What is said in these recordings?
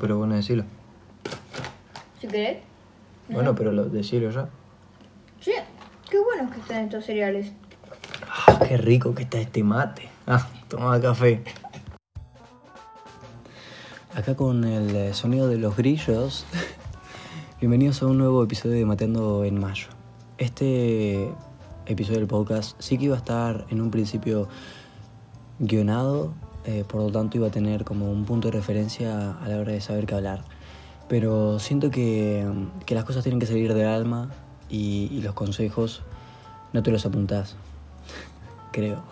Pero bueno, decilo. Si querés. Bueno, pero lo, decilo ya. Sí, qué buenos que están estos cereales. Ah, qué rico que está este mate. Ah, toma café. Acá con el eh, sonido de los grillos. Bienvenidos a un nuevo episodio de Mateando en Mayo. Este episodio del podcast sí que iba a estar en un principio guionado eh, por lo tanto iba a tener como un punto de referencia a la hora de saber qué hablar. Pero siento que, que las cosas tienen que salir del alma y, los consejos no te los apuntás, creo.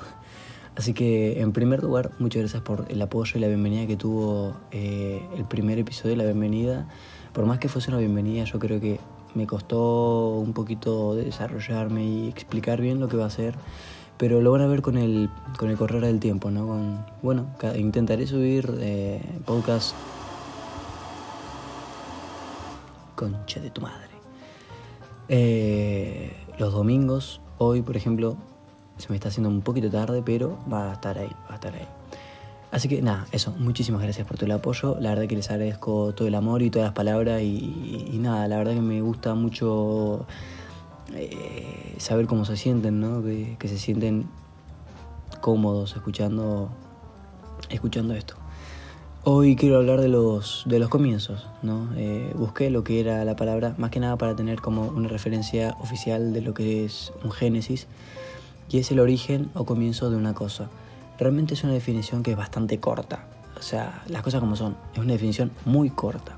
Así que en primer lugar, muchas gracias por el apoyo y la bienvenida que tuvo eh, el primer episodio, la bienvenida. Por más que fuese una bienvenida, yo creo que me costó un poquito desarrollarme y explicar bien lo que va a ser pero lo van a ver con el, con el correr del tiempo, ¿no? Con, bueno, intentaré subir eh, podcast. Concha de tu madre. Eh, los domingos, hoy por ejemplo, se me está haciendo un poquito tarde, pero va a estar ahí, va a estar ahí. Así que nada, eso, muchísimas gracias por todo el apoyo. La verdad que les agradezco todo el amor y todas las palabras. Y, y nada, la verdad que me gusta mucho eh, saber cómo se sienten, ¿no? Que, se sienten cómodos escuchando, escuchando esto. Hoy quiero hablar de los, de los comienzos, ¿no? Eh, busqué lo que era la palabra, más que nada para tener como una referencia oficial de lo que es un génesis, y es el origen o comienzo de una cosa. Realmente es una definición que es bastante corta, o sea, las cosas como son, es una definición muy corta.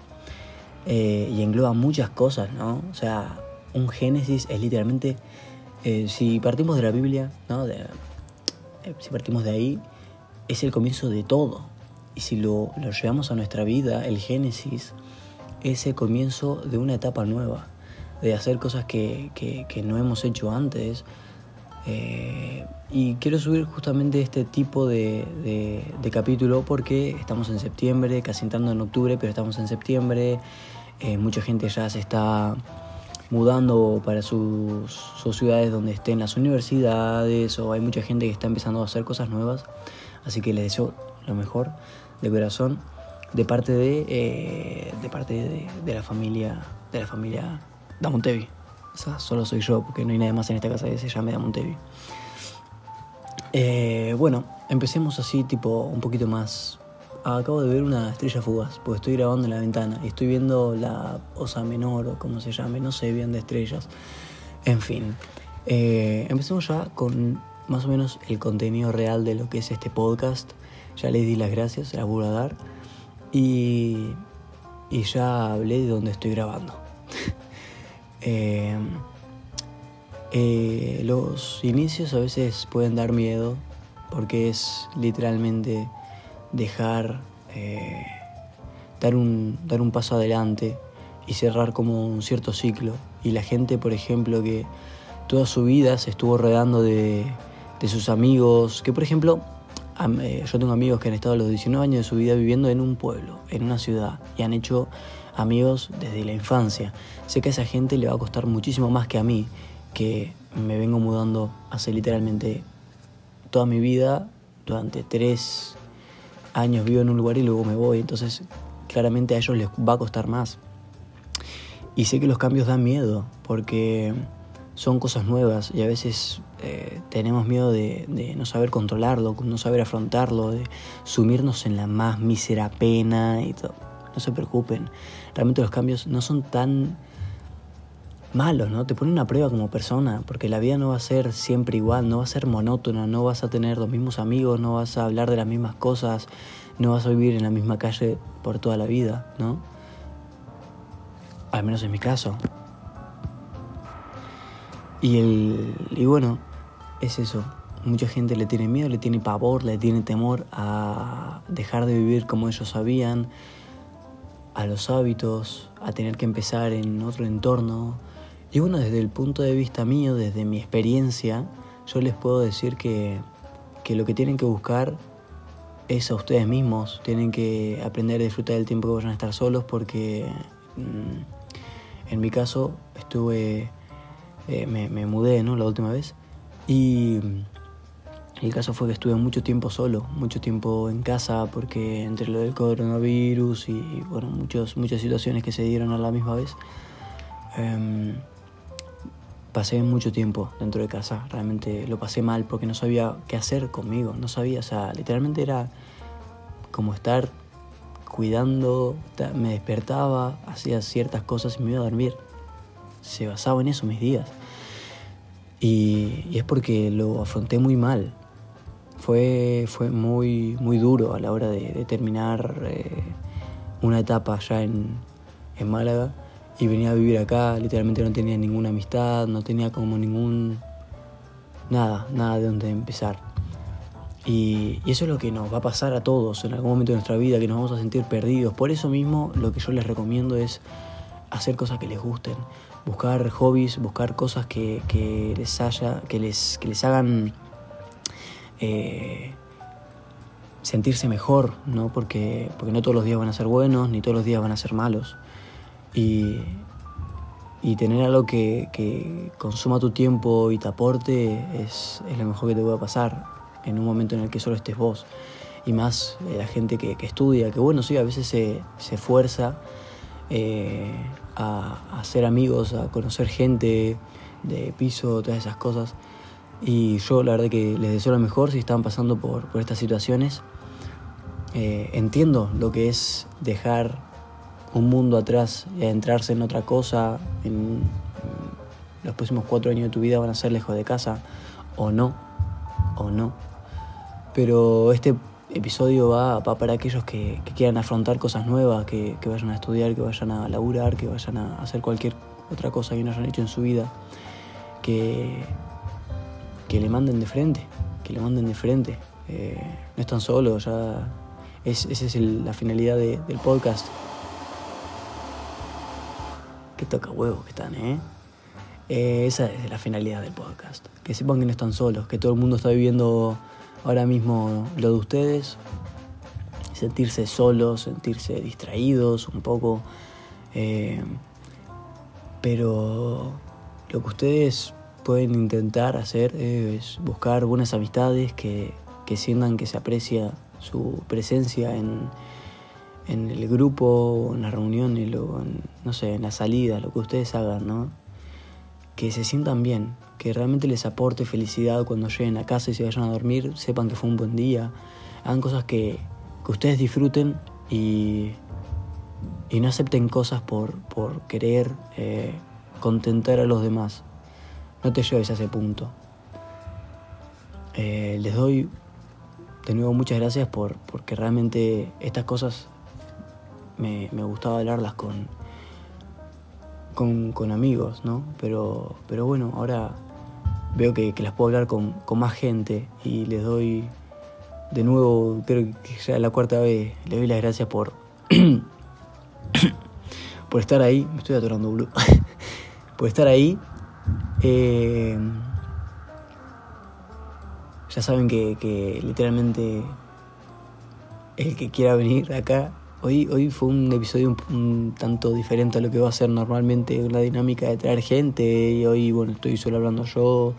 Eh, y engloba muchas cosas, ¿no? O sea, un Génesis es literalmente, eh, si partimos de la Biblia, ¿no? Eh, si partimos de ahí, es el comienzo de todo. Y si lo, llevamos a nuestra vida, el Génesis es el comienzo de una etapa nueva, de hacer cosas que, no hemos hecho antes. Eh, y quiero subir justamente este tipo de, de, capítulo porque estamos en septiembre, casi entrando en octubre, pero estamos en septiembre. mucha gente ya se está mudando para sus, ciudades donde estén las universidades o hay mucha gente que está empezando a hacer cosas nuevas. Así que les deseo lo mejor de corazón de parte de, eh, de parte de, la familia de la familia Damontevi. Solo soy yo porque no hay nadie más en esta casa que se llame Damontevi. Eh, bueno, empecemos así tipo un poquito más acabo de ver una estrella fugaz, porque estoy grabando en la ventana y estoy viendo la Osa Menor o como se llame, no sé bien de estrellas. En fin, eh, empecemos ya con más o menos el contenido real de lo que es este podcast. Ya les di las gracias, se las vuelvo a dar. Y, y ya hablé de dónde estoy grabando. Eh, eh, los inicios a veces pueden dar miedo porque es literalmente dejar, eh, dar, un, dar un paso adelante y cerrar como un cierto ciclo. Y la gente, por ejemplo, que toda su vida se estuvo rodeando de, de sus amigos, que por ejemplo, eh, yo tengo amigos que han estado a los 19 años de su vida viviendo en un pueblo, en una ciudad, y han hecho amigos desde la infancia. Sé que a esa gente le va a costar muchísimo más que a mí, que me vengo mudando hace literalmente toda mi vida, durante tres, años vivo en un lugar y luego me voy, entonces claramente a ellos les va a costar más. Y sé que los cambios dan miedo, porque son cosas nuevas y a veces eh, tenemos miedo de, no saber controlarlo, no saber afrontarlo, de sumirnos en la más mísera pena y todo. No se preocupen, realmente los cambios no son tan malos, ¿no? Te ponen una prueba como persona, porque la vida no va a ser siempre igual, no va a ser monótona, no vas a tener los mismos amigos, no vas a hablar de las mismas cosas, no vas a vivir en la misma calle por toda la vida, ¿no? Al menos en mi caso. Y, el, y bueno, es eso. Mucha gente le tiene miedo, le tiene pavor, le tiene temor a dejar de vivir como ellos sabían, a los hábitos, a tener que empezar en otro entorno, y bueno, desde el punto de vista mío, desde mi experiencia, yo les puedo decir que, lo que tienen que buscar es a ustedes mismos. Tienen que aprender a disfrutar del tiempo que vayan a estar solos porque mm, en mi caso estuve, eh, me, mudé ¿no? la última vez y El caso fue que estuve mucho tiempo solo, mucho tiempo en casa, porque entre lo del coronavirus y bueno, muchos, muchas situaciones que se dieron a la misma vez, em, pasé mucho tiempo dentro de casa. Realmente lo pasé mal porque no sabía qué hacer conmigo, no sabía, o sea, literalmente era como estar cuidando, me despertaba, hacía ciertas cosas y me iba a dormir. Se basaba en eso mis días. Y, es porque lo afronté muy mal. Fue, fue muy, muy duro a la hora de, terminar eh, una etapa allá en, en Málaga y venía a vivir acá, literalmente no tenía ninguna amistad, no tenía como ningún... nada, nada de donde empezar. Y, eso es lo que nos va a pasar a todos en algún momento de nuestra vida, que nos vamos a sentir perdidos. Por eso mismo lo que yo les recomiendo es hacer cosas que les gusten, buscar hobbies, buscar cosas que, les haya, que les, que les hagan eh, sentirse mejor, ¿no? Porque, porque no todos los días van a ser buenos, ni todos los días van a ser malos. Y, tener algo que, consuma tu tiempo y te aporte es, lo mejor que te pueda pasar en un momento en el que solo estés vos. Y más eh, la gente que, estudia, que bueno, sí, a veces se, se esfuerza eh, a, hacer amigos, a conocer gente de piso, todas esas cosas. Y yo la verdad que les deseo lo mejor si están pasando por, estas situaciones. Eh, entiendo lo que es dejar un mundo atrás y adentrarse en otra cosa. En, los próximos cuatro años de tu vida van a ser lejos de casa, o no, o no. Pero este episodio va, para aquellos que, quieran afrontar cosas nuevas, que, vayan a estudiar, que vayan a laburar, que vayan a hacer cualquier otra cosa que no hayan hecho en su vida, que, que le manden de frente, que le manden de frente. Eh, no están solos, ya es, esa es la finalidad del podcast. Que toca huevos que están, ¿eh? ¿eh? Esa es la finalidad del podcast. Que sepan que no están solos, que todo el mundo está viviendo ahora mismo lo de ustedes, sentirse solos, sentirse distraídos un poco, eh, pero lo que ustedes pueden intentar hacer es buscar buenas amistades que, sientan que se aprecia su presencia en, el grupo, en la reunión, en, no sé, en la salida, lo que ustedes hagan, ¿no? Que se sientan bien, que realmente les aporte felicidad cuando lleguen a casa y se vayan a dormir, sepan que fue un buen día, hagan cosas que, ustedes disfruten y, y, no acepten cosas por, por querer eh, contentar a los demás. No te lleves a ese punto. Eh, les doy de nuevo muchas gracias por, porque realmente estas cosas me, gustaba hablarlas con, con, con, amigos, ¿no? Pero, pero bueno, ahora veo que, las puedo hablar con, más gente y les doy de nuevo, creo que ya la cuarta vez, les doy las gracias por, por estar ahí, me estoy atorando, blue, por estar ahí. Eh, ya saben que, que literalmente el que quiera venir acá Hoy, hoy fue un episodio un, tanto diferente a lo que va a ser normalmente la dinámica de traer gente. Y hoy, bueno, estoy solo hablando yo.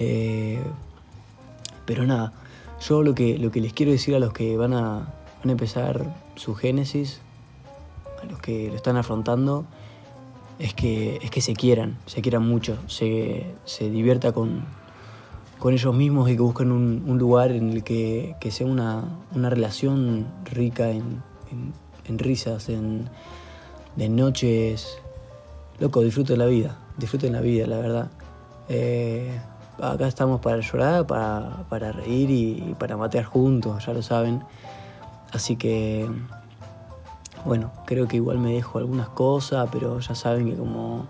Eh, pero nada, yo lo que, lo que les quiero decir a los que van a, van a empezar su génesis, a los que lo están afrontando, es que, es que se quieran, se quieran mucho, se, se divierta con, con ellos mismos y que busquen un, un lugar en el que, que sea una, una relación rica en en, risas, en, noches. Loco, disfruten la vida, disfruten la vida, la verdad. Eh, acá estamos para llorar, para, reír y, para matear juntos, ya lo saben. Así que, bueno, creo que igual me dejo algunas cosas, pero ya saben que como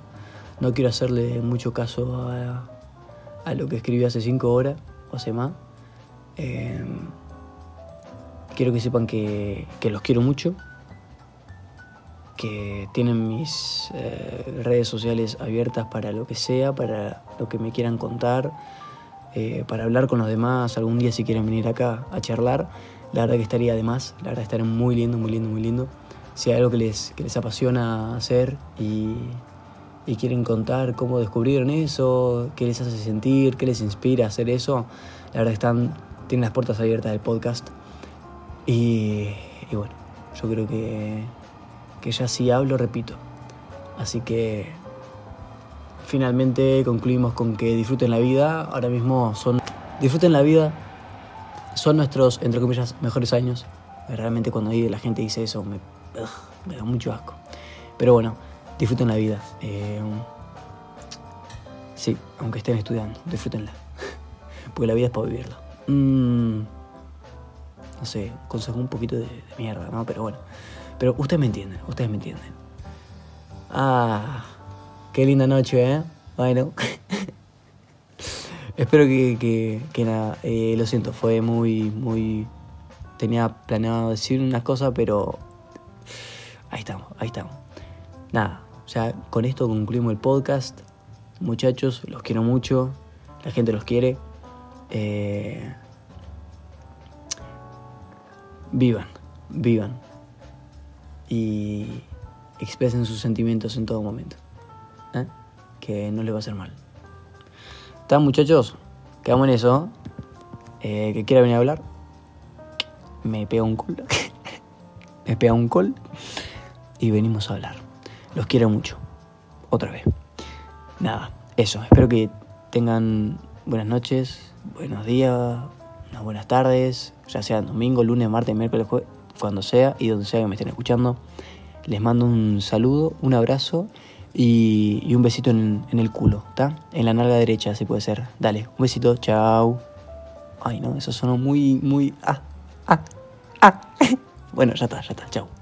no quiero hacerle mucho caso a, lo que escribí hace cinco horas o hace más. Eh, quiero que sepan que, los quiero mucho, que tienen mis eh, redes sociales abiertas para lo que sea, para lo que me quieran contar, eh, para hablar con los demás, algún día si quieren venir acá a charlar, la verdad que estaría de más, la verdad estaría muy lindo, muy lindo, muy lindo. Si hay algo que les, les apasiona hacer y, y quieren contar cómo descubrieron eso, qué les hace sentir, qué les inspira a hacer eso, la verdad están, tienen las puertas abiertas del podcast. Y, bueno, yo creo que, que ya si hablo, repito. Así que finalmente concluimos con que disfruten la vida. Ahora mismo son. Disfruten la vida. Son nuestros, entre comillas, mejores años. Realmente cuando la gente dice eso me, me da mucho asco. Pero bueno, disfruten la vida. Eh, sí, aunque estén estudiando, disfrútenla. Porque la vida es para vivirla. Mm, no sé, consejo un poquito de, mierda, ¿no? Pero bueno. Pero ustedes me entienden, ustedes me entienden. Ah, qué linda noche, ¿eh? Bueno. Espero que, que, que nada, eh, lo siento, fue muy, muy... Tenía planeado decir unas cosas, pero... Ahí estamos, ahí estamos. Nada, ya con esto concluimos el podcast. Muchachos, los quiero mucho. La gente los quiere. Eh, vivan, vivan. Y expresen sus sentimientos en todo momento. ¿eh? Que no les va a hacer mal. ¿Están muchachos? Quedamos en eso. Eh, que quiera venir a hablar. Me pega un call. me pega un call. Y venimos a hablar. Los quiero mucho. Otra vez. Nada, eso. Espero que tengan buenas noches, buenos días, buenas tardes, ya sea domingo, lunes, martes, miércoles, jueves, cuando sea y donde sea que me estén escuchando. Les mando un saludo, un abrazo y, un besito en, en, el culo, ¿está? En la nalga derecha, si puede ser. Dale, un besito, chao. Ay, no, eso sonó muy, muy... Ah, ah, ah. bueno, ya está, ya está, chao.